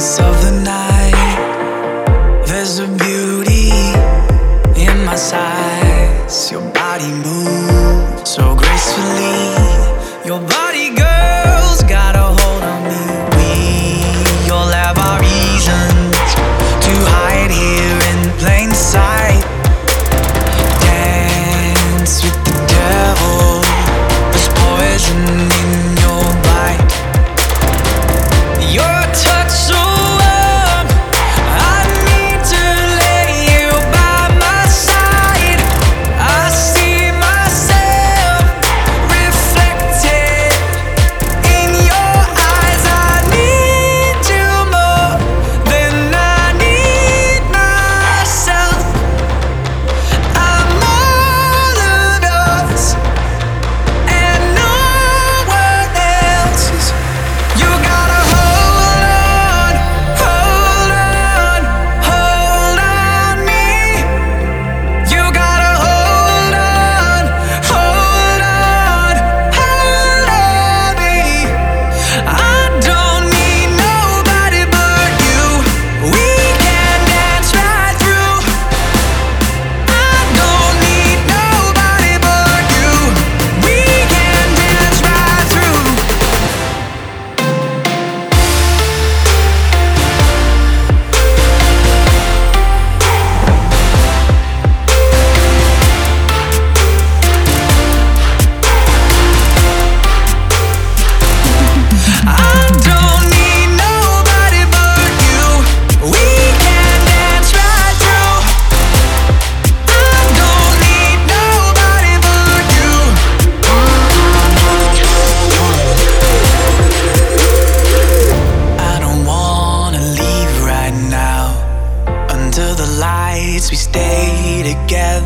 of the night.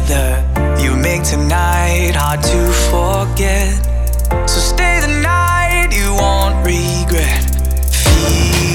together. You make tonight hard to forget. So stay the night, you won't regret. Feel